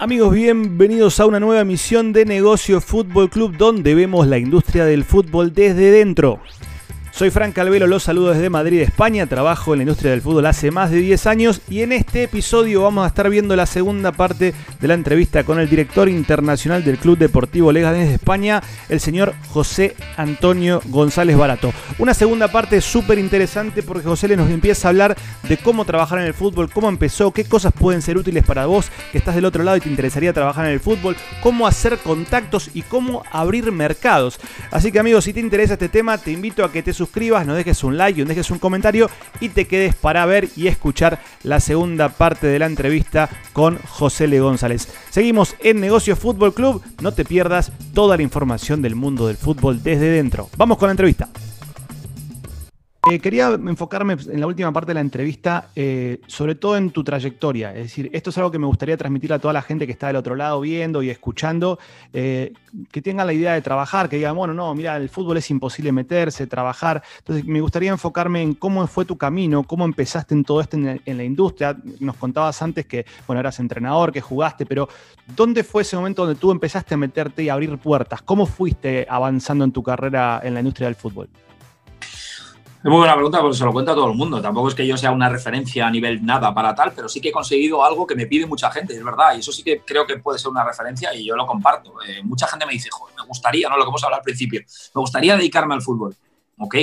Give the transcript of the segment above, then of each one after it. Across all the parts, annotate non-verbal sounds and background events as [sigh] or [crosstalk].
Amigos, bienvenidos a una nueva emisión de Negocio Fútbol Club donde vemos la industria del fútbol desde dentro. Soy Frank Calvelo, los saludo desde Madrid, España. Trabajo en la industria del fútbol hace más de 10 años y en este episodio vamos a estar viendo la segunda parte de la entrevista con el director internacional del Club Deportivo Leganés de España, el señor José Antonio González Barato. Una segunda parte súper interesante porque José le nos empieza a hablar de cómo trabajar en el fútbol, cómo empezó, qué cosas pueden ser útiles para vos que estás del otro lado y te interesaría trabajar en el fútbol, cómo hacer contactos y cómo abrir mercados. Así que amigos, si te interesa este tema, te invito a que te suscribas suscribas, nos dejes un like, nos dejes un comentario y te quedes para ver y escuchar la segunda parte de la entrevista con José Le González. Seguimos en Negocio Fútbol Club, no te pierdas toda la información del mundo del fútbol desde dentro. Vamos con la entrevista. Eh, quería enfocarme en la última parte de la entrevista, eh, sobre todo en tu trayectoria. Es decir, esto es algo que me gustaría transmitir a toda la gente que está del otro lado viendo y escuchando, eh, que tengan la idea de trabajar, que digan, bueno, no, mira, el fútbol es imposible meterse, trabajar. Entonces, me gustaría enfocarme en cómo fue tu camino, cómo empezaste en todo esto en, en la industria. Nos contabas antes que, bueno, eras entrenador, que jugaste, pero ¿dónde fue ese momento donde tú empezaste a meterte y abrir puertas? ¿Cómo fuiste avanzando en tu carrera en la industria del fútbol? Es muy buena pregunta porque se lo cuenta a todo el mundo. Tampoco es que yo sea una referencia a nivel nada para tal, pero sí que he conseguido algo que me pide mucha gente, es verdad. Y eso sí que creo que puede ser una referencia y yo lo comparto. Eh, mucha gente me dice, joder, me gustaría, ¿no? Lo que hemos hablado al principio, me gustaría dedicarme al fútbol. Ok.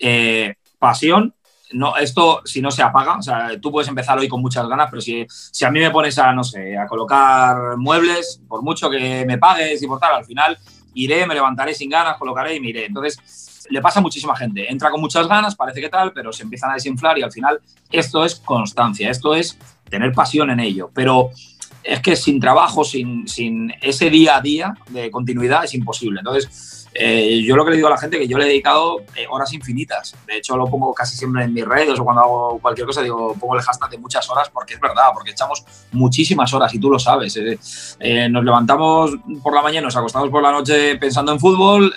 Eh, pasión, no, esto si no se apaga, o sea, tú puedes empezar hoy con muchas ganas, pero si, si a mí me pones a, no sé, a colocar muebles, por mucho que me pagues y por tal, al final iré, me levantaré sin ganas, colocaré y me iré. Entonces, le pasa a muchísima gente. Entra con muchas ganas, parece que tal, pero se empiezan a desinflar y al final esto es constancia, esto es tener pasión en ello. Pero es que sin trabajo, sin, sin ese día a día de continuidad es imposible. Entonces, eh, yo lo que le digo a la gente es que yo le he dedicado eh, horas infinitas. De hecho, lo pongo casi siempre en mis redes o cuando hago cualquier cosa, digo, pongo el hashtag de muchas horas porque es verdad, porque echamos muchísimas horas y tú lo sabes. Eh, nos levantamos por la mañana, nos acostamos por la noche pensando en fútbol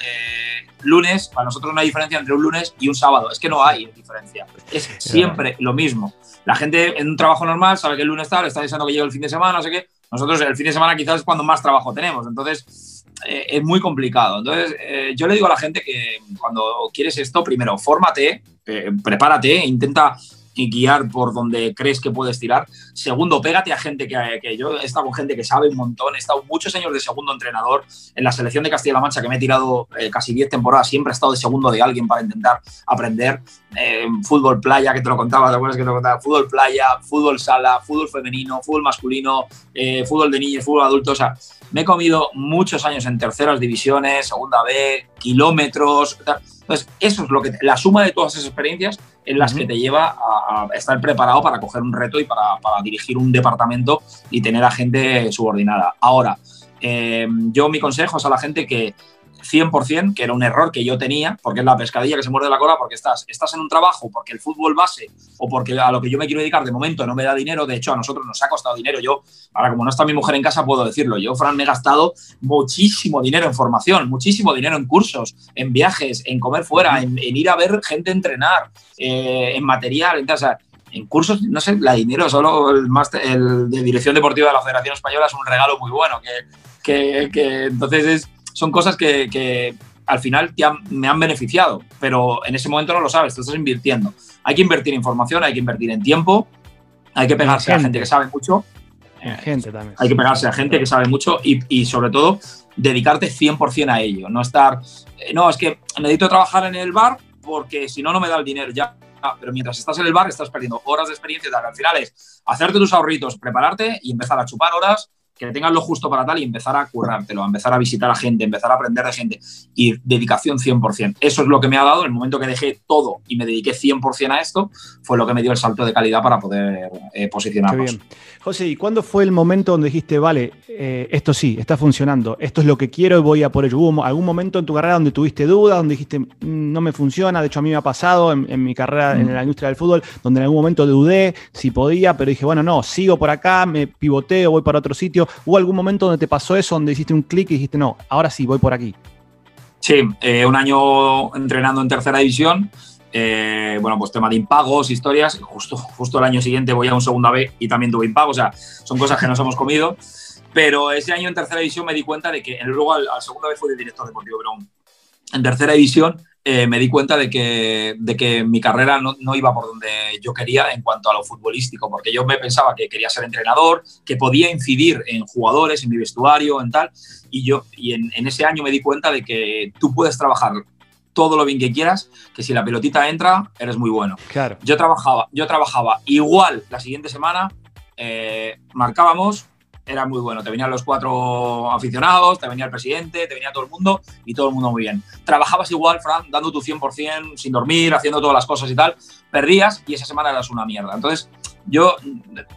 lunes, para nosotros no hay diferencia entre un lunes y un sábado. Es que no hay diferencia. Es siempre lo mismo. La gente en un trabajo normal sabe que el lunes está, está deseando que llegue el fin de semana, no sé qué. Nosotros el fin de semana quizás es cuando más trabajo tenemos. Entonces, eh, es muy complicado. Entonces, eh, yo le digo a la gente que cuando quieres esto, primero, fórmate, eh, prepárate, intenta y guiar por donde crees que puedes tirar. Segundo, pégate a gente que, que, yo he estado con gente que sabe un montón. He estado muchos años de segundo entrenador en la selección de Castilla-La Mancha, que me he tirado eh, casi 10 temporadas. Siempre he estado de segundo de alguien para intentar aprender. Eh, fútbol playa, que te lo contaba, ¿te acuerdas que te lo contaba? Fútbol playa, fútbol sala, fútbol femenino, fútbol masculino, eh, fútbol de niños, fútbol adulto. O sea, me he comido muchos años en terceras divisiones, segunda B, kilómetros. Entonces, eso es lo que la suma de todas esas experiencias en las que te lleva a, estar preparado para coger un reto y para, para, dirigir un departamento y tener a gente subordinada. Ahora, eh, yo mi consejo es a la gente que 100%, que era un error que yo tenía, porque es la pescadilla que se muerde la cola, porque estás, estás en un trabajo, porque el fútbol base o porque a lo que yo me quiero dedicar de momento no me da dinero. De hecho, a nosotros nos ha costado dinero. Yo, ahora como no está mi mujer en casa, puedo decirlo. Yo, Fran, me he gastado muchísimo dinero en formación, muchísimo dinero en cursos, en viajes, en comer fuera, en, ir a ver gente entrenar, eh, en material. Entonces, en cursos, no sé, la dinero, solo el, el de dirección deportiva de la Federación Española es un regalo muy bueno, que, que, que entonces es, son cosas que, al final me han beneficiado, pero en ese momento no lo sabes, tú estás invirtiendo. Hay que invertir en información, hay que invertir en tiempo, hay que pegarse a gente que sabe mucho. En gente también. Hay que pegarse a gente que sabe mucho y, sobre todo dedicarte 100% a ello, no estar, eh, no, es que necesito trabajar en el bar porque si no, no me da el dinero ya. Pero mientras estás en el bar estás perdiendo horas de experiencia. Al final es hacerte tus ahorritos, prepararte y empezar a chupar horas que tengas lo justo para tal y empezar a currártelo, a empezar a visitar a gente, empezar a aprender de gente y dedicación 100%. Eso es lo que me ha dado el momento que dejé todo y me dediqué 100% a esto, fue lo que me dio el salto de calidad para poder eh, posicionarnos. bien. José, ¿y cuándo fue el momento donde dijiste, vale, eh, esto sí, está funcionando, esto es lo que quiero y voy a por ello? ¿Hubo algún momento en tu carrera donde tuviste dudas, donde dijiste, mm, no me funciona? De hecho, a mí me ha pasado en, mi carrera en mm. la industria del fútbol, donde en algún momento dudé si podía, pero dije, bueno, no, sigo por acá, me pivoteo, voy para otro sitio ¿Hubo algún momento donde te pasó eso, donde hiciste un clic y dijiste, no, ahora sí, voy por aquí? Sí, eh, un año entrenando en tercera división. Eh, bueno, pues tema de impagos, historias. Justo, justo el año siguiente voy a un segunda B y también tuve impagos. O sea, son cosas que nos hemos comido. Pero ese año en tercera división me di cuenta de que, luego al, al segunda vez fui de director deportivo, pero en tercera división eh, me di cuenta de que, de que mi carrera no, no, iba por donde yo quería en cuanto a lo futbolístico, porque yo me pensaba que quería ser entrenador, que podía incidir en jugadores, en mi vestuario, en tal, y yo y en, en ese año me di cuenta de que tú puedes trabajar todo lo bien que quieras, que si la pelotita entra, eres muy bueno. Claro. Yo trabajaba, yo trabajaba igual la siguiente semana, eh, marcábamos, era muy bueno. Te venían los cuatro aficionados, te venía el presidente, te venía todo el mundo y todo el mundo muy bien. Trabajabas igual, Fran, dando tu 100%, sin dormir, haciendo todas las cosas y tal. Perdías y esa semana eras una mierda. Entonces, yo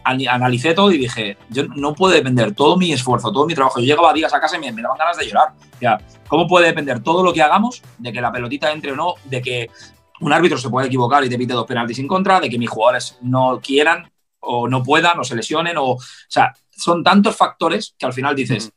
analicé todo y dije, yo no puede depender todo mi esfuerzo, todo mi trabajo. Yo llegaba días a casa y me, me daban ganas de llorar. O sea, ¿cómo puede depender todo lo que hagamos de que la pelotita entre o no, de que un árbitro se puede equivocar y te pite dos penaltis en contra, de que mis jugadores no quieran o no puedan o se lesionen o, o sea, son tantos factores que al final dices,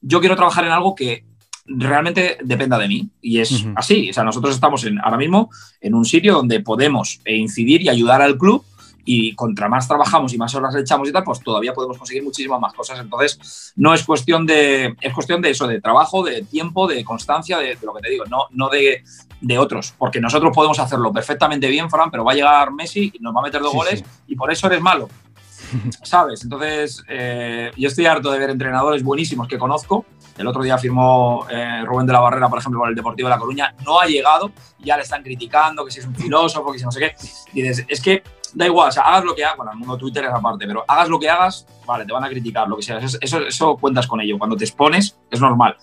yo quiero trabajar en algo que realmente dependa de mí. Y es uh -huh. así. O sea, nosotros estamos en, ahora mismo en un sitio donde podemos incidir y ayudar al club. Y contra más trabajamos y más horas le echamos y tal, pues todavía podemos conseguir muchísimas más cosas. Entonces, no es cuestión de, es cuestión de eso, de trabajo, de tiempo, de constancia, de, de lo que te digo, no, no de, de, otros. Porque nosotros podemos hacerlo perfectamente bien, Fran, pero va a llegar Messi y nos va a meter dos sí, goles sí. y por eso eres malo. [laughs] ¿Sabes? Entonces, eh, yo estoy harto de ver entrenadores buenísimos que conozco. El otro día firmó eh, Rubén de la Barrera, por ejemplo, con el Deportivo de La Coruña. No ha llegado, ya le están criticando, que si es un filósofo, que si no sé qué. Y dices, es que da igual, o sea, hagas lo que hagas, bueno, el mundo Twitter es aparte, pero hagas lo que hagas, vale, te van a criticar, lo que sea. Eso, eso, eso cuentas con ello. Cuando te expones, es normal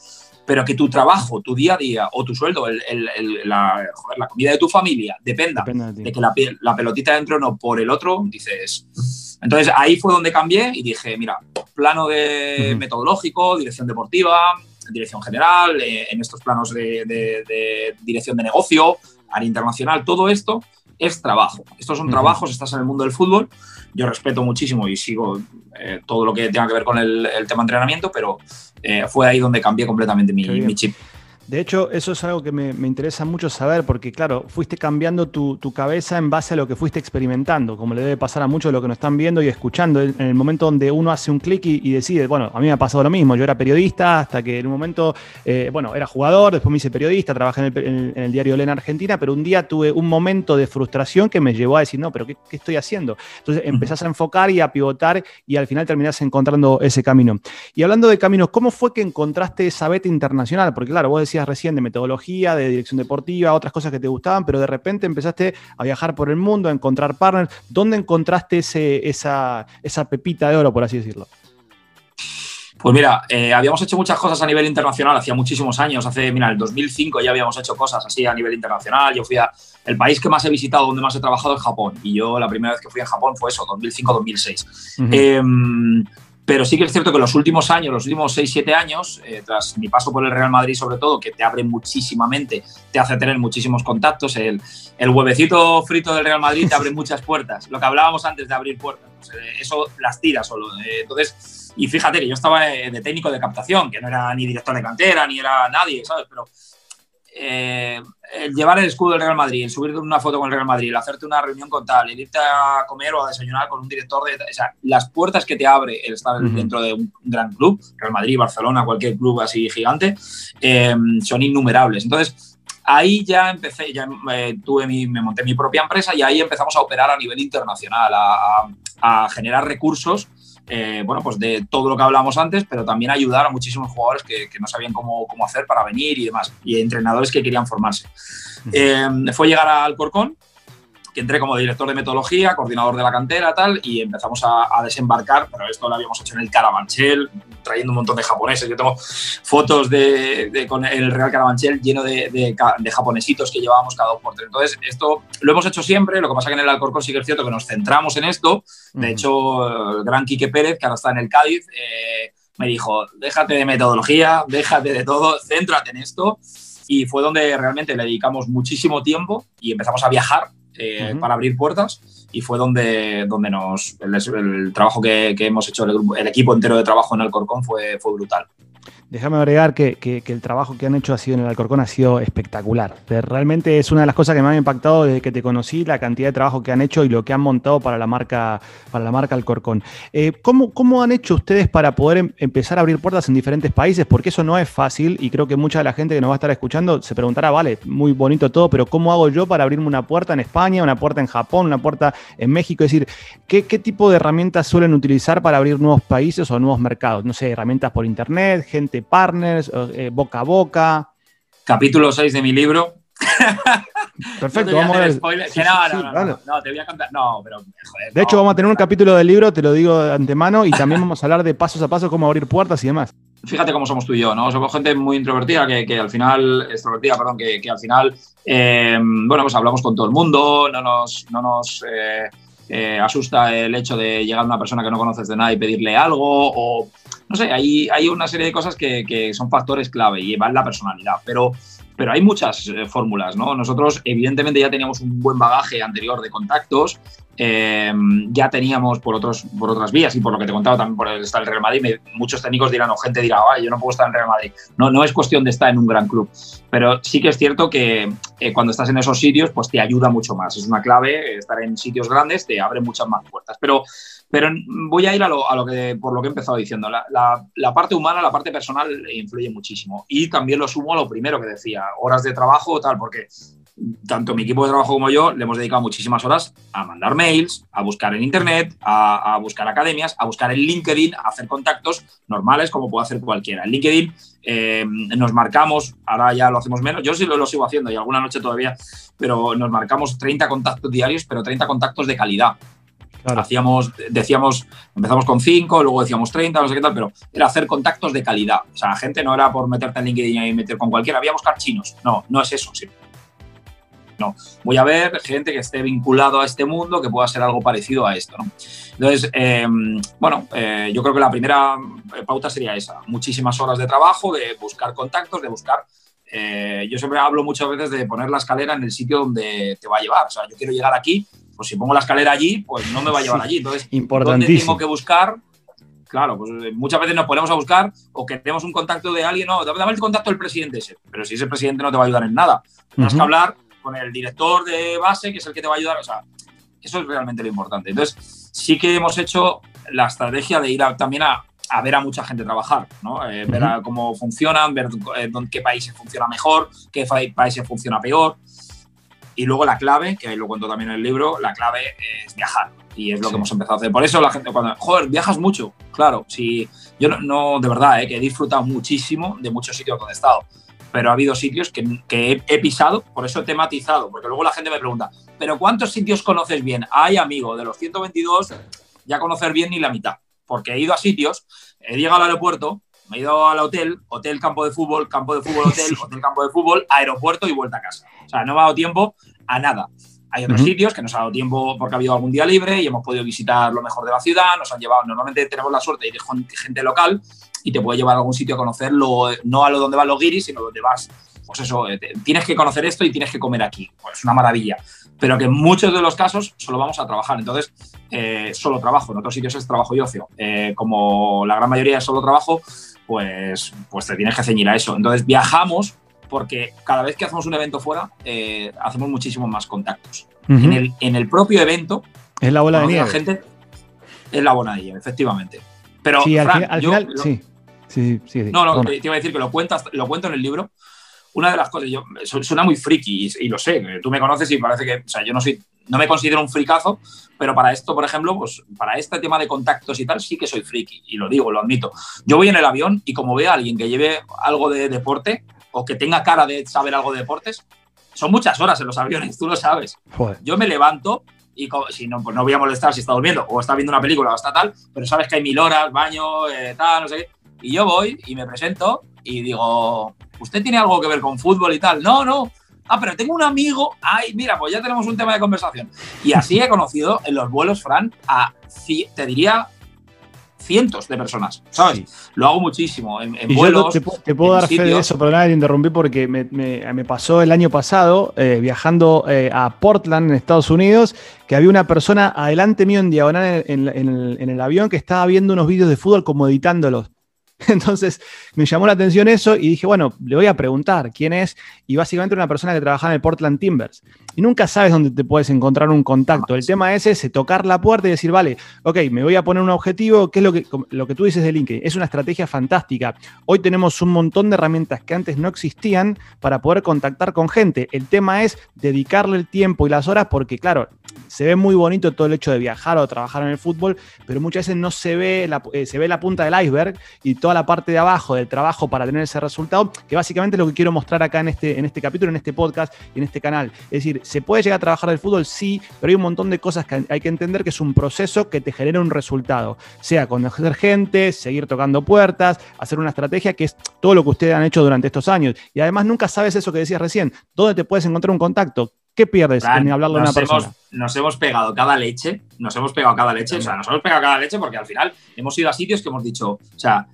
pero que tu trabajo, tu día a día o tu sueldo, el, el, el, la, joder, la, comida de tu familia dependa Depende de, de, que la, la, pelotita dentro no por el otro, dices. Entonces ahí fue donde cambié y dije, mira, plano de uh -huh. metodológico, dirección deportiva, dirección general, eh, en estos planos de, de, de, dirección de negocio, área internacional, todo esto es trabajo. Estos son uh -huh. trabajos, estás en el mundo del fútbol. Yo respeto muchísimo y sigo eh, todo lo que tenga que ver con el, el tema entrenamiento, pero eh, fue ahí donde cambié completamente mi, mi chip. De hecho, eso es algo que me, me, interesa mucho saber, porque claro, fuiste cambiando tu, tu, cabeza en base a lo que fuiste experimentando, como le debe pasar a muchos de los que nos están viendo y escuchando, en el momento donde uno hace un clic y, y, decide, bueno, a mí me ha pasado lo mismo, yo era periodista hasta que en un momento, eh, bueno, era jugador, después me hice periodista, trabajé en el, en, en el diario Lena Argentina, pero un día tuve un momento de frustración que me llevó a decir, no, pero ¿qué, qué estoy haciendo? Entonces empezás a enfocar y a pivotar y al final terminás encontrando ese camino. Y hablando de caminos, ¿cómo fue que encontraste esa beta internacional? Porque claro, vos decías recién de metodología, de dirección deportiva, otras cosas que te gustaban, pero de repente empezaste a viajar por el mundo, a encontrar partners. ¿Dónde encontraste ese, esa, esa pepita de oro, por así decirlo? Pues mira, eh, habíamos hecho muchas cosas a nivel internacional hacía muchísimos años. Hace, mira, el 2005 ya habíamos hecho cosas así a nivel internacional. Yo fui a. El país que más he visitado, donde más he trabajado es Japón. Y yo la primera vez que fui a Japón fue eso, 2005-2006. Uh -huh. eh, pero sí que es cierto que los últimos años, los últimos 6-7 años, eh, tras mi paso por el Real Madrid sobre todo, que te abre muchísimamente, te hace tener muchísimos contactos, el, el huevecito frito del Real Madrid te abre [laughs] muchas puertas, lo que hablábamos antes de abrir puertas, pues, eh, eso las tira solo. Eh, entonces, y fíjate que yo estaba de técnico de captación, que no era ni director de cantera, ni era nadie, ¿sabes? Pero eh, el llevar el escudo del Real Madrid, el subirte una foto con el Real Madrid, el hacerte una reunión con tal, el irte a comer o a desayunar con un director de. O sea, las puertas que te abre el estar uh -huh. dentro de un gran club, Real Madrid, Barcelona, cualquier club así gigante, eh, son innumerables. Entonces, ahí ya empecé, ya eh, tuve mi, me monté mi propia empresa y ahí empezamos a operar a nivel internacional, a generar recursos eh, bueno, pues de todo lo que hablábamos antes, pero también ayudar a muchísimos jugadores que, que no sabían cómo, cómo, hacer para venir y demás, y entrenadores que querían formarse. Eh, fue llegar al Corcón, que entré como director de metodología, coordinador de la cantera, tal, y empezamos a, a, desembarcar, pero esto lo habíamos hecho en el Carabanchel, trayendo un montón de japoneses. Yo tengo fotos de, de con el Real Carabanchel lleno de, de, de, japonesitos que llevábamos cada dos por tres. Entonces, esto lo hemos hecho siempre, lo que pasa que en el Alcorcón sí que es cierto que nos centramos en esto. De uh -huh. hecho, el gran Quique Pérez, que ahora está en el Cádiz, eh, me dijo, déjate de metodología, déjate de todo, céntrate en esto. Y fue donde realmente le dedicamos muchísimo tiempo y empezamos a viajar eh, uh -huh. para abrir puertas y fue donde, donde nos, el, el trabajo que, que, hemos hecho, el, el, equipo entero de trabajo en el Corcón fue, fue brutal. Déjame agregar que, el trabajo que han hecho ha sido en el Alcorcón ha sido espectacular. Realmente es una de las cosas que me han impactado desde que te conocí, la cantidad de trabajo que han hecho y lo que han montado para la marca, para la marca Alcorcón. Eh, ¿cómo, ¿Cómo han hecho ustedes para poder em, empezar a abrir puertas en diferentes países? Porque eso no es fácil y creo que mucha de la gente que nos va a estar escuchando se preguntará, vale, muy bonito todo, pero ¿cómo hago yo para abrirme una puerta en España, una puerta en Japón, una puerta en México? Es decir, ¿qué, qué tipo de herramientas suelen utilizar para abrir nuevos países o nuevos mercados? No sé, herramientas por internet, gente partners, eh, boca a boca. Capítulo 6 de mi libro. [laughs] Perfecto, vamos a ver. no, no, no, te voy a contar. No, pero. de hecho, vamos a tener un capítulo del libro, te lo digo de antemano, y [laughs] también vamos a hablar de pasos a paso cómo abrir puertas y demás. Fíjate cómo somos tú y yo, ¿no? Somos gente muy introvertida que, que al final, extrovertida, perdón, que, que al final, eh, bueno, pues hablamos con todo el mundo, no nos, no nos eh, eh, asusta el hecho de llegar a una persona que no conoces de nada y pedirle algo, o no sé, hay, hay una serie de cosas que, que son factores clave y van la personalidad, pero pero hay muchas eh, fórmulas, ¿no? Nosotros, evidentemente, ya teníamos un buen bagaje anterior de contactos, eh, ya teníamos por, otros, por otras vías y por lo que te contaba también por el estar en Real Madrid, muchos técnicos dirán o gente dirá, yo no puedo estar en Real Madrid. No, no es cuestión de estar en un gran club, pero sí que es cierto que eh, cuando estás en esos sitios, pues te ayuda mucho más. Es una clave, estar en sitios grandes te abre muchas más puertas. Pero pero voy a ir a lo, a lo, que, por lo que he empezado diciendo. La, la, parte humana, la parte personal influye muchísimo. Y también lo sumo a lo primero que decía, horas de trabajo, tal, porque tanto mi equipo de trabajo como yo le hemos dedicado muchísimas horas a mandar mails, a buscar en Internet, a, a buscar academias, a buscar en LinkedIn, a hacer contactos normales como puede hacer cualquiera. En LinkedIn eh, nos marcamos, ahora ya lo hacemos menos, yo sí lo, lo, sigo haciendo y alguna noche todavía, pero nos marcamos 30 contactos diarios, pero 30 contactos de calidad. Hacíamos, decíamos, empezamos con 5, luego decíamos 30, no sé qué tal, pero era hacer contactos de calidad. O sea, la gente no era por meterte en LinkedIn y meter con cualquiera, había buscar chinos. No, no es eso. Sí. No, voy a ver gente que esté vinculado a este mundo, que pueda ser algo parecido a esto. ¿no? Entonces, em, bueno, eh, yo creo que la primera pauta sería esa. Muchísimas horas de trabajo, de buscar contactos, de buscar eh, yo siempre hablo muchas veces de poner la escalera en el sitio donde te va a llevar. O sea, yo quiero llegar aquí, pues si pongo la escalera allí, pues no me va a llevar allí. Entonces, ¿dónde tengo que buscar? Claro, pues eh, muchas veces nos ponemos a buscar o que tenemos un contacto de alguien, no, dame el contacto del presidente ese, pero si ese presidente no te va a ayudar en nada. Tienes que hablar con el director de base, que es el que te va a ayudar, o sea, eso es realmente lo importante. Entonces, sí que hemos hecho la estrategia de ir también a, a ver a mucha gente trabajar, ¿no? Eh, ver cómo funcionan, ver eh, qué países funciona mejor, qué países funciona peor. Y luego la clave, que ahí lo cuento también en el libro, la clave es viajar. Y es lo que hemos empezado a hacer. Por eso la gente cuando, joder, viajas mucho. Claro, si yo no, de verdad, eh, que he disfrutado muchísimo de muchos sitios donde he estado. Pero ha habido sitios que, que he, pisado, por eso he tematizado, porque luego la gente me pregunta, ¿pero cuántos sitios conoces bien? Ay, amigo, de los 122, ya conocer bien ni la mitad porque he ido a sitios, he llegado al aeropuerto, me he ido al hotel, hotel, campo de fútbol, campo de fútbol, hotel, [laughs] hotel, campo de fútbol, aeropuerto y vuelta a casa. O sea, no me ha dado tiempo a nada. Hay otros sitios que nos ha dado tiempo porque ha habido algún día libre y hemos podido visitar lo mejor de la ciudad, nos han llevado, normalmente tenemos la suerte de ir con gente local y te puede llevar a algún sitio a conocerlo, no a lo donde van los guiris, sino donde vas, pues eso, eh, tienes que conocer esto y tienes que comer aquí. Pues es una maravilla pero que en muchos de los casos solo vamos a trabajar. Entonces, eh, solo trabajo, en otros sitios es trabajo y ocio. Eh, como la gran mayoría es solo trabajo, pues, pues te tienes que ceñir a eso. Entonces, viajamos porque cada vez que hacemos un evento fuera, eh, hacemos muchísimos más contactos. en, el, en el propio evento, es la bola de nieve. La gente es la bola de nieve, efectivamente. Pero, sí, al, final, sí. Sí, sí, No, no, te, iba a decir que lo, cuentas, lo cuento en el libro, una de las cosas, yo, suena muy friki y, lo sé, tú me conoces y parece que, o sea, yo no soy, no me considero un fricazo, pero para esto, por ejemplo, pues para este tema de contactos y tal, sí que soy friki y lo digo, lo admito. Yo voy en el avión y como veo a alguien que lleve algo de deporte o que tenga cara de saber algo de deportes, son muchas horas en los aviones, tú lo sabes. Yo me levanto y si no, pues no voy a molestar si está durmiendo o está viendo una película o está tal, pero sabes que hay mil horas, baño, eh, tal, no sé qué. Y yo voy y me presento y digo, ¿usted tiene algo que ver con fútbol y tal? No, no. Ah, pero tengo un amigo. Ay, mira, pues ya tenemos un tema de conversación. Y así he conocido en los vuelos, Fran, a, te diría, cientos de personas, ¿sabes? Lo hago muchísimo en, vuelos. te, puedo dar fe de eso, perdona te interrumpí porque me, pasó el año pasado eh, viajando eh, a Portland, en Estados Unidos, que había una persona adelante mío en diagonal en, en, el, avión que estaba viendo unos vídeos de fútbol como editándolos. [laughs] Entonces me llamó la atención eso y dije, bueno, le voy a preguntar quién es. Y básicamente una persona que trabaja en el Portland Timbers. Y nunca sabes dónde te puedes encontrar un contacto. El tema es ese, tocar la puerta y decir, vale, ok, me voy a poner un objetivo, ¿qué es lo que, lo que tú dices de LinkedIn? Es una estrategia fantástica. Hoy tenemos un montón de herramientas que antes no existían para poder contactar con gente. El tema es dedicarle el tiempo y las horas porque, claro, se ve muy bonito todo el hecho de viajar o trabajar en el fútbol, pero muchas veces no se ve la, eh, se ve la punta del iceberg y toda la parte de abajo del trabajo para tener ese resultado, que básicamente es lo que quiero mostrar acá en este, en este capítulo, en este podcast y en este canal. Es decir, ¿se puede llegar a trabajar del fútbol? Sí, pero hay un montón de cosas que hay que entender que es un proceso que te genera un resultado, sea conocer gente, seguir tocando puertas, hacer una estrategia, que es todo lo que ustedes han hecho durante estos años. Y además nunca sabes eso que decías recién, dónde te puedes encontrar un contacto, ¿Qué pierdes en hablarlo de una persona? nos hemos pegado cada leche, nos hemos pegado cada leche, o sea, nos hemos pegado cada leche porque al final hemos ido a sitios que hemos dicho, o sea,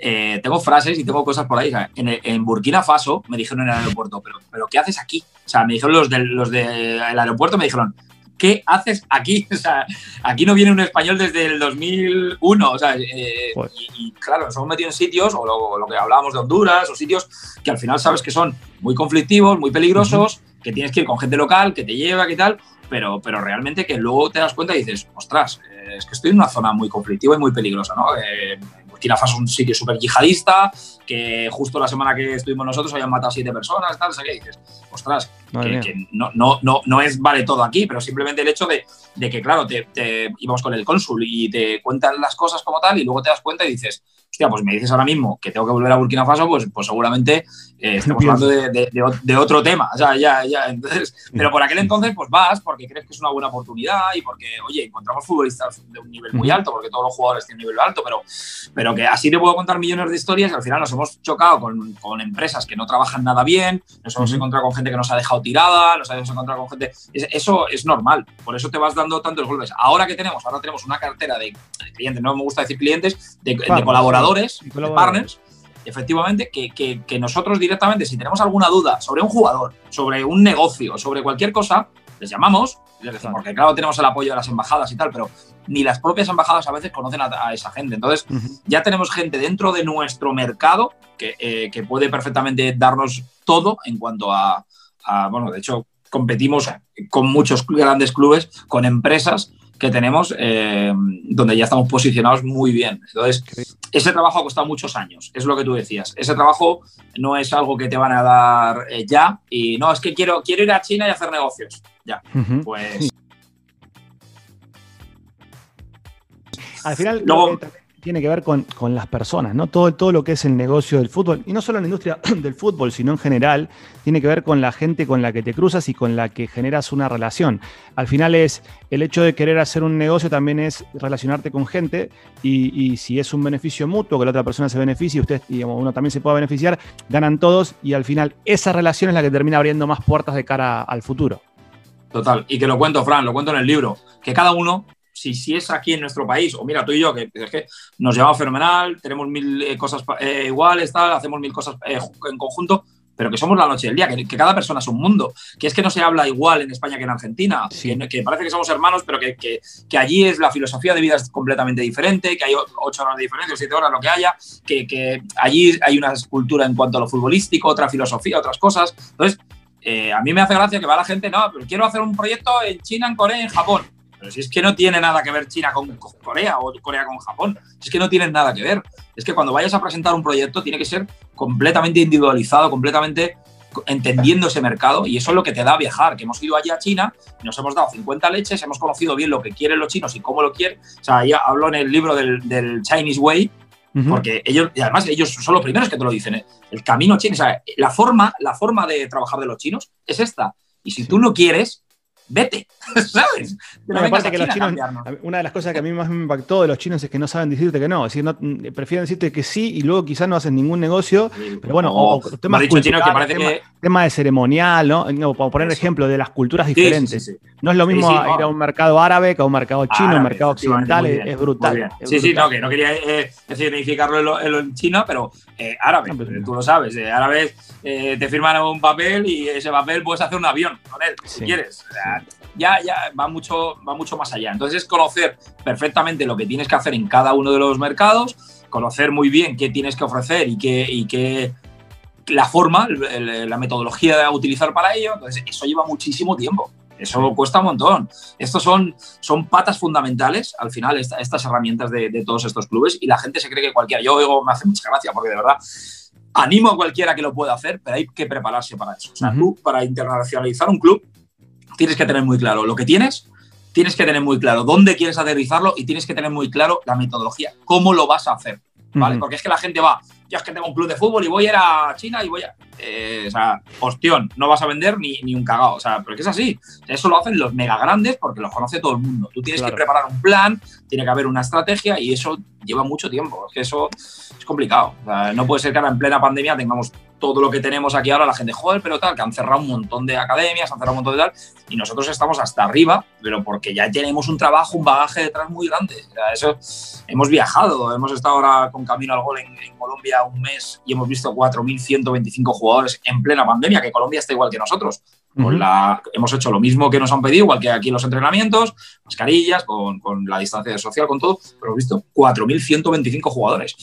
eh, tengo frases y tengo cosas por ahí. en, Burkina Faso me dijeron en el aeropuerto, pero, pero ¿qué haces aquí? O sea, me dijeron los del los de aeropuerto, me dijeron, ¿qué haces aquí? [laughs] O sea, aquí no viene un español desde el 2001. O sea, eh, pues. y, claro, nos hemos metido en sitios, o lo, que hablábamos de Honduras, o sitios que al final sabes que son muy conflictivos, muy peligrosos que tienes que ir con gente local, que te lleva, que tal, pero, pero realmente que luego te das cuenta y dices, ostras, eh, es que estoy en una zona muy conflictiva y muy peligrosa, ¿no? Eh, Burkina Faso es un sitio súper yihadista, que justo la semana que estuvimos nosotros habían matado a siete personas, tal, sea, que dices, ostras, que, no, no, no, no, es vale todo aquí, pero simplemente el hecho de, de que, claro, te, te, íbamos con el cónsul y te cuentan las cosas como tal y luego te das cuenta y dices, hostia, pues me dices ahora mismo que tengo que volver a Burkina Faso, pues, pues seguramente eh, estamos hablando de, otro tema. O sea, ya, ya. Entonces, pero por aquel entonces, pues vas porque crees que es una buena oportunidad y porque, oye, encontramos futbolistas de un nivel muy alto, porque todos los jugadores tienen un nivel alto, pero, pero que así te puedo contar millones de historias y al final nos hemos chocado con, con empresas que no trabajan nada bien, nos hemos encontrado con gente que nos ha dejado tirada, nos hemos encontrado con gente. Eso es normal, por eso te vas dando tantos golpes. Ahora que tenemos, ahora tenemos una cartera de clientes, no me gusta decir clientes, de, de colaboradores partners, efectivamente, que, nosotros directamente, si tenemos alguna duda sobre un jugador, sobre un negocio, sobre cualquier cosa, les llamamos, les decimos, porque claro, tenemos el apoyo de las embajadas y tal, pero ni las propias embajadas a veces conocen a, esa gente. Entonces, ya tenemos gente dentro de nuestro mercado eh, que, puede perfectamente darnos todo en cuanto a, a, bueno, de hecho, competimos con muchos grandes clubes, con empresas que tenemos eh, donde ya estamos posicionados muy bien. Entonces, ese trabajo ha costado muchos años, es lo que tú decías. Ese trabajo no es algo que te van a dar eh, ya y no, es que quiero, quiero ir a China y hacer negocios. Ya, pues... Al final, tiene que ver con, las personas, ¿no? Todo, todo lo que es el negocio del fútbol, y no solo la industria [clears throat] del fútbol, sino en general, tiene que ver con la gente con la que te cruzas y con la que generas una relación. Al final es el hecho de querer hacer un negocio también es relacionarte con gente y, si es un beneficio mutuo, que la otra persona se beneficie y usted, digamos, uno también se pueda beneficiar, ganan todos y al final esa relación es la que termina abriendo más puertas de cara al futuro. Total, y que lo cuento, Fran, lo cuento en el libro, que cada uno si, si es aquí en nuestro país, o mira, tú y yo, que, que nos llevamos fenomenal, tenemos mil eh, cosas eh, iguales, tal, hacemos mil cosas eh, en conjunto, pero que somos la noche del día, que, cada persona es un mundo, que es que no se habla igual en España que en Argentina, que, parece que somos hermanos, pero que, que, allí es la filosofía de vida es completamente diferente, que hay ocho horas de diferencia, siete horas, lo que haya, que, allí hay una cultura en cuanto a lo futbolístico, otra filosofía, otras cosas. Entonces, a mí me hace gracia que va la gente, no, pero quiero hacer un proyecto en China, en Corea, en Japón. Pero si es que no tiene nada que ver China con Corea o Corea con Japón, si es que no tienen nada que ver. Es que cuando vayas a presentar un proyecto tiene que ser completamente individualizado, completamente entendiendo ese mercado y eso es lo que te da viajar, que hemos ido allí a China, nos hemos dado 50 leches, hemos conocido bien lo que quieren los chinos y cómo lo quieren. O sea, ya hablo en el libro del, Chinese Way, porque ellos, y además ellos son los primeros que te lo dicen, ¿eh? el camino chino, o sea, la forma, la forma de trabajar de los chinos es esta. Y si tú no quieres, vete, [laughs] ¿sabes? que los chinos, una de las cosas que a mí más me impactó de los chinos es que no saben decirte que no, es decir, no, mm, prefieren decirte que sí y luego quizás no hacen ningún negocio, pero bueno, o, temas tema, de ceremonial, ¿no? no por poner ejemplo de las culturas diferentes. no es lo mismo ir a un mercado árabe que a un mercado chino, un mercado occidental, es, brutal. sí, sí, no, que no quería eh, significarlo en, China, pero eh, árabe, pues tú lo sabes, eh, árabes eh, te firman un papel y ese papel puedes hacer un avión con él, si quieres ya, ya va mucho, va mucho más allá. Entonces es conocer perfectamente lo que tienes que hacer en cada uno de los mercados, conocer muy bien qué tienes que ofrecer y qué, y qué la forma, la metodología de utilizar para ello. Entonces, eso lleva muchísimo tiempo. Eso cuesta un montón. Estos son, son patas fundamentales, al final, estas herramientas de, todos estos clubes y la gente se cree que cualquiera. Yo oigo, me hace mucha gracia porque de verdad animo a cualquiera que lo pueda hacer, pero hay que prepararse para eso. O sea, tú para internacionalizar un club tienes que tener muy claro lo que tienes, tienes que tener muy claro dónde quieres aterrizarlo y tienes que tener muy claro la metodología, cómo lo vas a hacer. ¿Vale? Porque es que la gente va, ya es que tengo un club de fútbol y voy a ir a China y voy a. Eh, o sea, hostión, no vas a vender ni, ni un cagao. O sea, pero que es así. Eso lo hacen los mega grandes porque los conoce todo el mundo. Tú tienes que preparar un plan, tiene que haber una estrategia y eso lleva mucho tiempo. Es que eso es complicado. O sea, no puede ser que ahora en plena pandemia tengamos todo lo que tenemos aquí ahora, la gente, joder, pero tal, que han cerrado un montón de academias, han cerrado un montón de tal, y nosotros estamos hasta arriba, pero porque ya tenemos un trabajo, un bagaje detrás muy grande. eso, hemos viajado, hemos estado ahora con Camino al Gol en, Colombia un mes y hemos visto 4.125 jugadores en plena pandemia, que Colombia está igual que nosotros. Con la, hemos hecho lo mismo que nos han pedido, igual que aquí en los entrenamientos, mascarillas, con, con la distancia social, con todo, pero hemos visto 4.125 jugadores.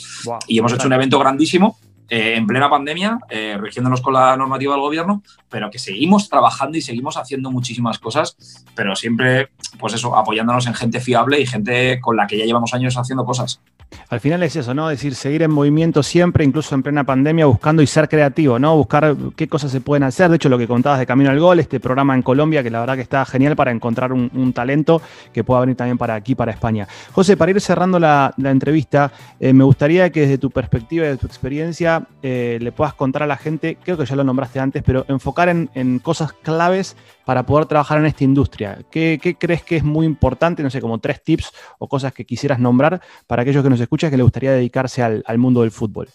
Y hemos hecho un evento grandísimo eh, en plena pandemia, eh, rigiéndonos con la normativa del gobierno, pero que seguimos trabajando y seguimos haciendo muchísimas cosas, pero siempre, pues eso, apoyándonos en gente fiable y gente con la que ya llevamos años haciendo cosas. Al final es eso, ¿no? Es decir, seguir en movimiento siempre, incluso en plena pandemia, buscando y ser creativo, ¿no? Buscar qué cosas se pueden hacer. De hecho, lo que contabas de Camino al Gol, este programa en Colombia, que la verdad que está genial para encontrar un, talento que pueda venir también para aquí, para España. José, para ir cerrando la, entrevista, eh, me gustaría que desde tu perspectiva y de tu experiencia eh, le puedas contar a la gente, creo que ya lo nombraste antes, pero enfocar en, en cosas claves para poder trabajar en esta industria? ¿Qué, crees que es muy importante? No sé, como tres tips o cosas que quisieras nombrar para aquellos que nos escuchan que les gustaría dedicarse al, mundo del fútbol.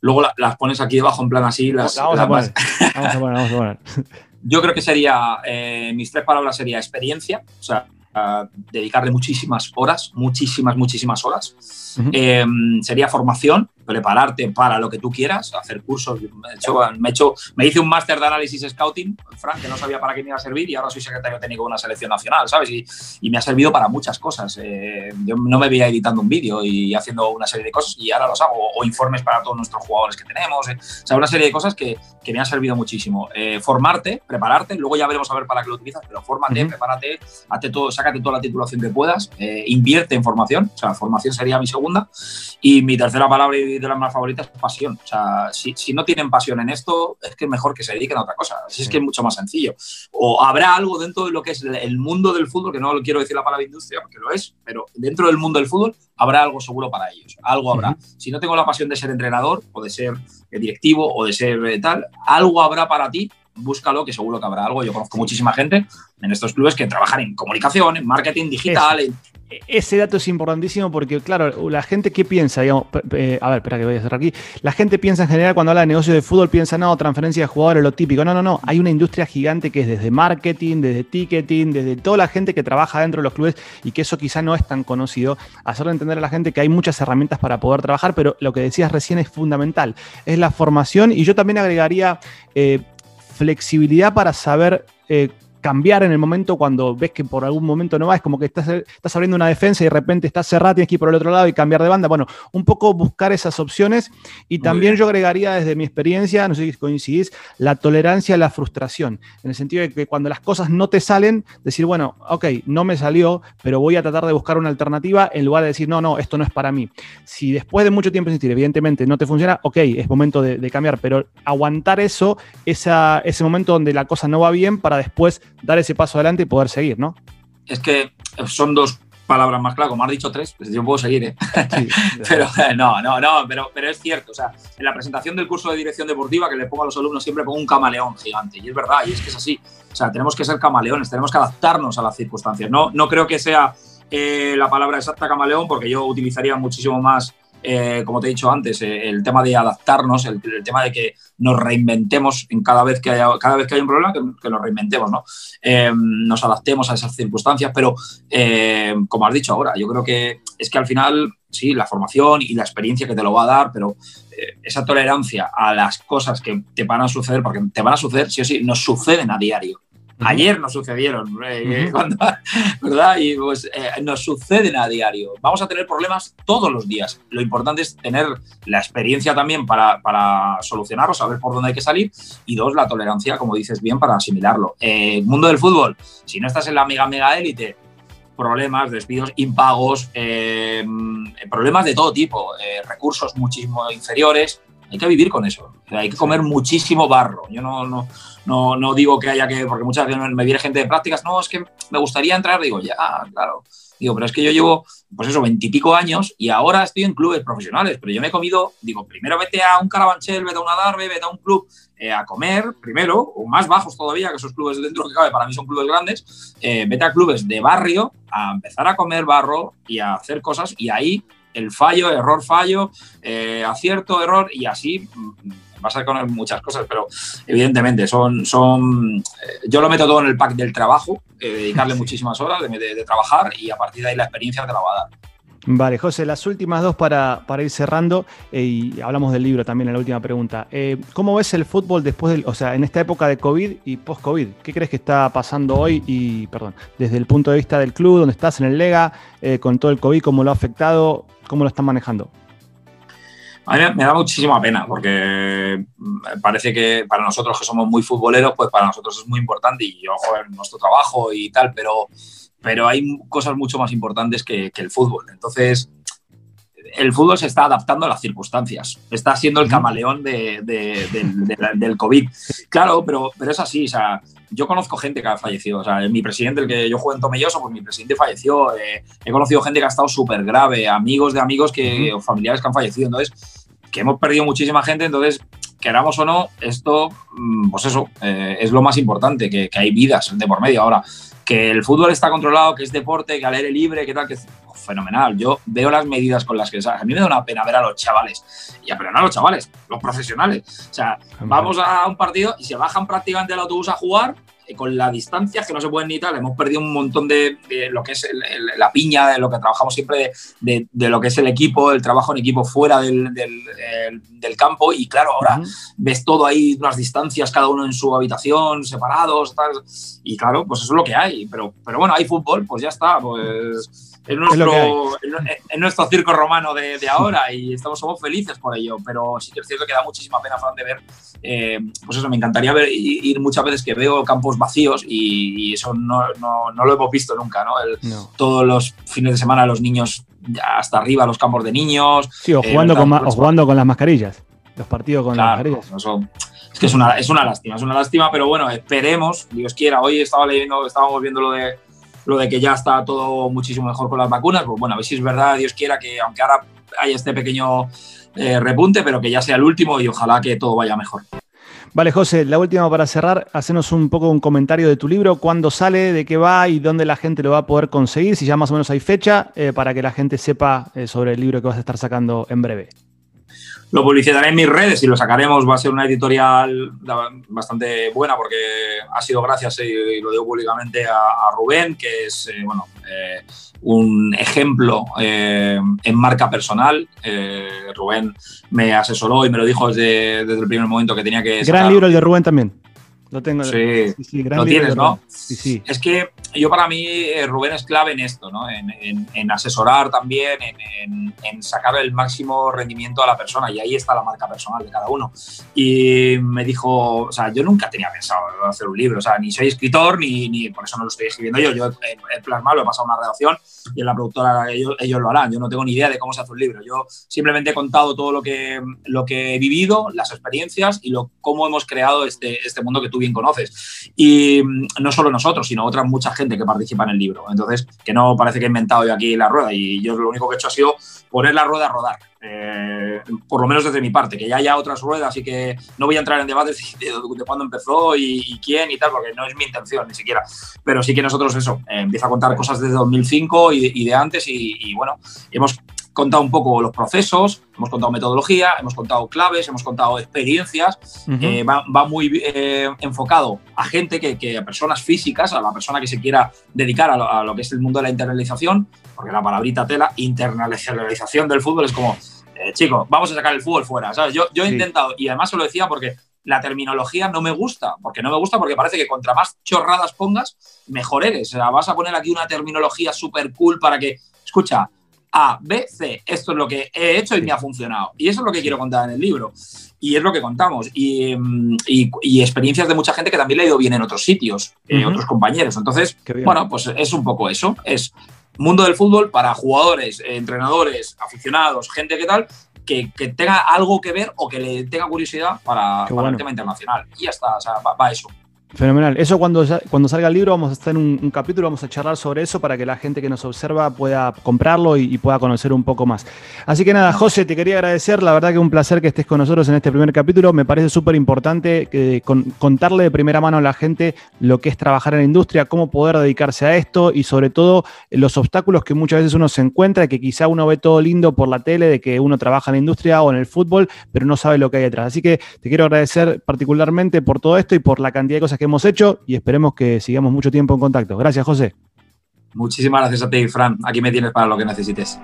Luego las pones aquí debajo en plan así. Las, vamos, a poner, vamos, a poner, vamos a poner. [laughs] Yo creo que sería, eh, mis tres palabras sería experiencia, o sea, dedicarle muchísimas horas, muchísimas, muchísimas horas. Em, sería formación, prepararte para lo que tú quieras, hacer cursos. Me, hecho, me, hecho, me hice un máster de análisis scouting, Frank, que no sabía para qué me iba a servir y ahora soy secretario técnico de una selección nacional, ¿sabes? Y, y me ha servido para muchas cosas. Eh, yo no me veía editando un vídeo y haciendo una serie de cosas y ahora los hago, o, informes para todos nuestros jugadores que tenemos, eh. o sea, una serie de cosas que, que me han servido muchísimo. Eh, formarte, prepararte, luego ya veremos a ver para qué lo utilizas, pero fórmate, prepárate, hazte todo, sácate toda la titulación que puedas, invierte en formación, o sea, formación sería mi segunda. Y mi tercera palabra y de las más favoritas es pasión. O sea, si, si, no tienen pasión en esto, es que es mejor que se dediquen a otra cosa. Así es que es mucho más sencillo. O habrá algo dentro de lo que es el mundo del fútbol, que no quiero decir la palabra industria porque lo es, pero dentro del mundo del fútbol habrá algo seguro para ellos. Algo habrá. Si no tengo la pasión de ser entrenador o de ser directivo o de ser eh, tal, algo habrá para ti búscalo, que seguro que habrá algo. Yo conozco muchísima gente en estos clubes que trabajan en comunicación, en marketing digital, en ese dato es importantísimo porque, claro, la gente que piensa, digamos, a ver, espera que voy a hacer aquí. La gente piensa en general cuando habla de negocio de fútbol, piensa, no, transferencia de jugadores, lo típico. No, no, no. Hay una industria gigante que es desde marketing, desde ticketing, desde toda la gente que trabaja dentro de los clubes y que eso quizá no es tan conocido. Hacerle entender a la gente que hay muchas herramientas para poder trabajar, pero lo que decías recién es fundamental. Es la formación y yo también agregaría eh, flexibilidad para saber. Eh, cambiar en el momento cuando ves que por algún momento no va, es como que estás, estás abriendo una defensa y de repente estás cerrado, tienes que ir por el otro lado y cambiar de banda. Bueno, un poco buscar esas opciones y también yo agregaría desde mi experiencia, no sé si coincidís, la tolerancia a la frustración, en el sentido de que cuando las cosas no te salen, decir, bueno, ok, no me salió, pero voy a tratar de buscar una alternativa en lugar de decir, no, no, esto no es para mí. Si después de mucho tiempo insistir, evidentemente no te funciona, ok, es momento de, cambiar, pero aguantar eso, esa, ese momento donde la cosa no va bien para después dar ese paso adelante y poder seguir, ¿no? Es que son dos palabras más claras, como has dicho tres, pues yo puedo seguir, ¿eh? [laughs] pero no, no, no, pero, pero es cierto, o sea, en la presentación del curso de dirección deportiva que le pongo a los alumnos siempre pongo un camaleón gigante, y es verdad, y es que es así, o sea, tenemos que ser camaleones, tenemos que adaptarnos a las circunstancias, no, no creo que sea eh, la palabra exacta camaleón, porque yo utilizaría muchísimo más eh, como te he dicho antes, eh, el tema de adaptarnos, el, tema de que nos reinventemos en cada vez que haya, cada vez que hay un problema, que, nos reinventemos, ¿no? Eh, nos adaptemos a esas circunstancias, pero como has dicho ahora, yo creo que es que al final, sí, la formación y la experiencia que te lo va a dar, pero esa tolerancia a las cosas que te van a suceder, porque te van a suceder, sí o sí, nos suceden a diario. Ayer nos sucedieron, eh, [laughs] ¿verdad? Y pues eh, nos suceden a diario. Vamos a tener problemas todos los días. Lo importante es tener la experiencia también para, para solucionarlo, saber por dónde hay que salir. Y dos, la tolerancia, como dices bien, para asimilarlo. Eh, mundo del fútbol, si no estás en la mega mega élite, problemas, despidos, impagos, problemas de todo tipo, recursos muchísimo inferiores. Hay que vivir con eso. hay que comer muchísimo barro. Yo no, no, no, no digo que haya que, porque muchas veces me viene gente de prácticas, no, es que me gustaría entrar, digo, ya, claro. Digo, pero es que yo llevo, pues eso, veintipico años y ahora estoy en clubes profesionales, pero yo me he comido, digo, primero vete a un Carabanchel, vete a una Darbe, vete a un club eh, a comer, primero, o más bajos todavía, que esos clubes dentro que cabe, para mí son clubes grandes, eh, vete a clubes de barrio a empezar a comer barro y a hacer cosas y ahí el fallo, error, fallo, eh, acierto, error y así vas a con muchas cosas, pero evidentemente son, son eh, yo lo meto todo en el pack del trabajo, eh, dedicarle muchísimas horas de, trabajar y a partir de ahí la experiencia te la va a dar. Vale, José, las últimas dos para, para ir cerrando eh, y hablamos del libro también en la última pregunta. ¿Cómo ves el fútbol después del, o sea, en esta época de COVID y post-COVID? ¿Qué crees que está pasando hoy y, perdón, desde el punto de vista del club, donde estás en el Lega, con todo el COVID, cómo lo ha afectado, cómo lo están manejando? A mí me da muchísima pena porque mm, parece que para nosotros que somos muy futboleros, pues para nosotros es muy importante y ojo en nuestro trabajo y tal, pero, pero hay cosas mucho más importantes que, el fútbol. Entonces, el fútbol se está adaptando a las circunstancias, está siendo el camaleón del COVID. Claro, pero, pero es así, o sea, yo conozco gente que ha fallecido, o sea, mi presidente, el que yo juego en Tomelloso, pues mi presidente falleció, eh, he conocido gente que ha estado súper grave, amigos de amigos que, o familiares que han fallecido, entonces que hemos perdido muchísima gente, entonces, queramos o no, esto, mm, pues eso, eh, es lo más importante, que, hay vidas de por medio. Ahora, que el fútbol está controlado, que es deporte, que al aire libre, que tal, que es fenomenal. Yo veo las medidas con las que... A mí me da una pena ver a los chavales, y a, pero no a los chavales, los profesionales. O sea, vamos a un partido y se bajan prácticamente del autobús a jugar con la distancia que no se pueden ni tal, hemos perdido un montón de, lo que es la piña, de lo que trabajamos siempre, de, lo que es el equipo, el trabajo en equipo fuera del, campo. Y claro, ahora ves todo ahí, unas distancias, cada uno en su habitación, separados, tal. Y claro, pues eso es lo que hay. Pero, pero bueno, hay fútbol, pues ya está. Pues en nuestro, en, nuestro circo romano de, ahora y estamos, somos felices por ello, pero sí que es cierto que da muchísima pena, Fran, de ver, eh, pues eso, me encantaría ver, ir muchas veces que veo campos vacíos y, eso no, no, no, lo hemos visto nunca, ¿no? Todos los fines de semana los niños hasta arriba, los campos de niños. Sí, o eh, jugando, con, jugando con las mascarillas, los partidos con las mascarillas. es que es una, es una lástima, es una lástima, pero bueno, esperemos, Dios quiera, hoy estaba leyendo, estábamos viendo lo de lo de que ya está todo muchísimo mejor con las vacunas, pues bueno, a ver si es verdad, Dios quiera que aunque ahora haya este pequeño eh, repunte, pero que ya sea el último y ojalá que todo vaya mejor. Vale, José, la última para cerrar, hacenos un poco un comentario de tu libro, cuándo sale, de qué va y dónde la gente lo va a poder conseguir, si ya más o menos hay fecha, eh, para que la gente sepa eh, sobre el libro que vas a estar sacando en breve. Lo publicitaré en mis redes y lo sacaremos. Va a ser una editorial bastante buena porque ha sido gracias, eh, y lo digo públicamente, a, Rubén, que es eh, bueno, eh, un ejemplo en marca personal. Rubén me asesoró y me lo dijo desde, desde el primer momento que tenía que... Gran libro el de Rubén también. Lo tengo. Sí, sí, lo tienes, ¿no? Sí, sí. Es que yo para mí eh, Rubén es clave en esto, ¿no? En, asesorar también, en, sacar el máximo rendimiento a la persona y ahí está la marca personal de cada uno. Y me dijo, o sea, yo nunca tenía pensado hacer un libro, o sea, ni soy escritor ni, ni por eso no lo estoy escribiendo yo. Yo he plasmado, lo he pasado a una redacción y en la productora ellos, ellos, lo harán. Yo no tengo ni idea de cómo se hace un libro. Yo simplemente he contado todo lo que, lo que he vivido, las experiencias y lo, cómo hemos creado este, este mundo que tú bien conoces. Y mm, no solo nosotros, sino otra mucha gente que participa en el libro. Entonces, que no parece que he inventado yo aquí la rueda y yo lo único que he hecho ha sido poner la rueda a rodar. Eh, por lo menos desde mi parte, que ya haya otras ruedas y que no voy a entrar en debates [laughs] de, cuándo empezó y, quién y tal, porque no es mi intención ni siquiera. Pero sí que nosotros eso, eh, empieza a contar cosas desde 2005 y de, antes y, bueno, hemos contado un poco los procesos, hemos contado metodología, hemos contado claves, hemos contado experiencias. Eh, va, muy eh, enfocado a gente, que, a personas físicas, a la persona que se quiera dedicar a lo, que es el mundo de la internalización, porque la palabrita tela, internacionalización del fútbol es como, eh, chicos, vamos a sacar el fútbol fuera. ¿sabes? Yo, yo he intentado, y además se lo decía porque la terminología no me gusta, porque no me gusta porque parece que contra más chorradas pongas, mejor eres. O sea, vas a poner aquí una terminología súper cool para que, escucha, A, B, C, esto es lo que he hecho y me ha funcionado. Y eso es lo que quiero contar en el libro. Y es lo que contamos. Y, mm, experiencias de mucha gente que también le ha ido bien en otros sitios, eh, otros compañeros. Entonces, bueno, pues es un poco eso. Es mundo del fútbol para jugadores, entrenadores, aficionados, gente que tal, que, tenga algo que ver o que le tenga curiosidad para, el tema internacional. Y ya está, o sea, va eso. Fenomenal. Eso cuando, cuando salga el libro vamos a estar en un, capítulo, vamos a charlar sobre eso para que la gente que nos observa pueda comprarlo y, pueda conocer un poco más. Así que nada, José, te quería agradecer. La verdad que un placer que estés con nosotros en este primer capítulo. Me parece súper importante eh, contarle de primera mano a la gente lo que es trabajar en la industria, cómo poder dedicarse a esto y sobre todo los obstáculos que muchas veces uno se encuentra, que quizá uno ve todo lindo por la tele de que uno trabaja en la industria o en el fútbol, pero no sabe lo que hay detrás. Así que te quiero agradecer particularmente por todo esto y por la cantidad de cosas que hemos hecho y esperemos que sigamos mucho tiempo en contacto. Gracias, José. Muchísimas gracias a ti, Fran. Aquí me tienes para lo que necesites.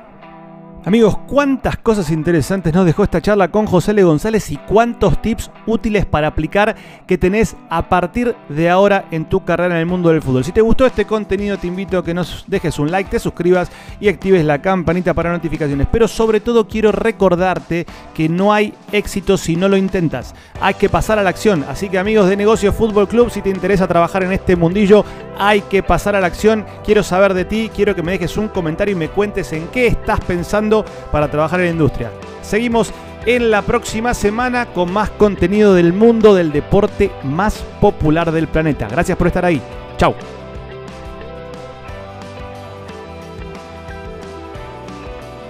Amigos, cuántas cosas interesantes nos dejó esta charla con José Le González y cuántos tips útiles para aplicar que tenés a partir de ahora en tu carrera en el mundo del fútbol. Si te gustó este contenido, te invito a que nos dejes un like, te suscribas y actives la campanita para notificaciones. Pero sobre todo quiero recordarte que no hay éxito si no lo intentas. Hay que pasar a la acción. Así que amigos de Negocio Fútbol Club, si te interesa trabajar en este mundillo, hay que pasar a la acción. Quiero saber de ti, quiero que me dejes un comentario y me cuentes en qué estás pensando para trabajar en la industria. Seguimos en la próxima semana con más contenido del mundo del deporte más popular del planeta. Gracias por estar ahí. Chao.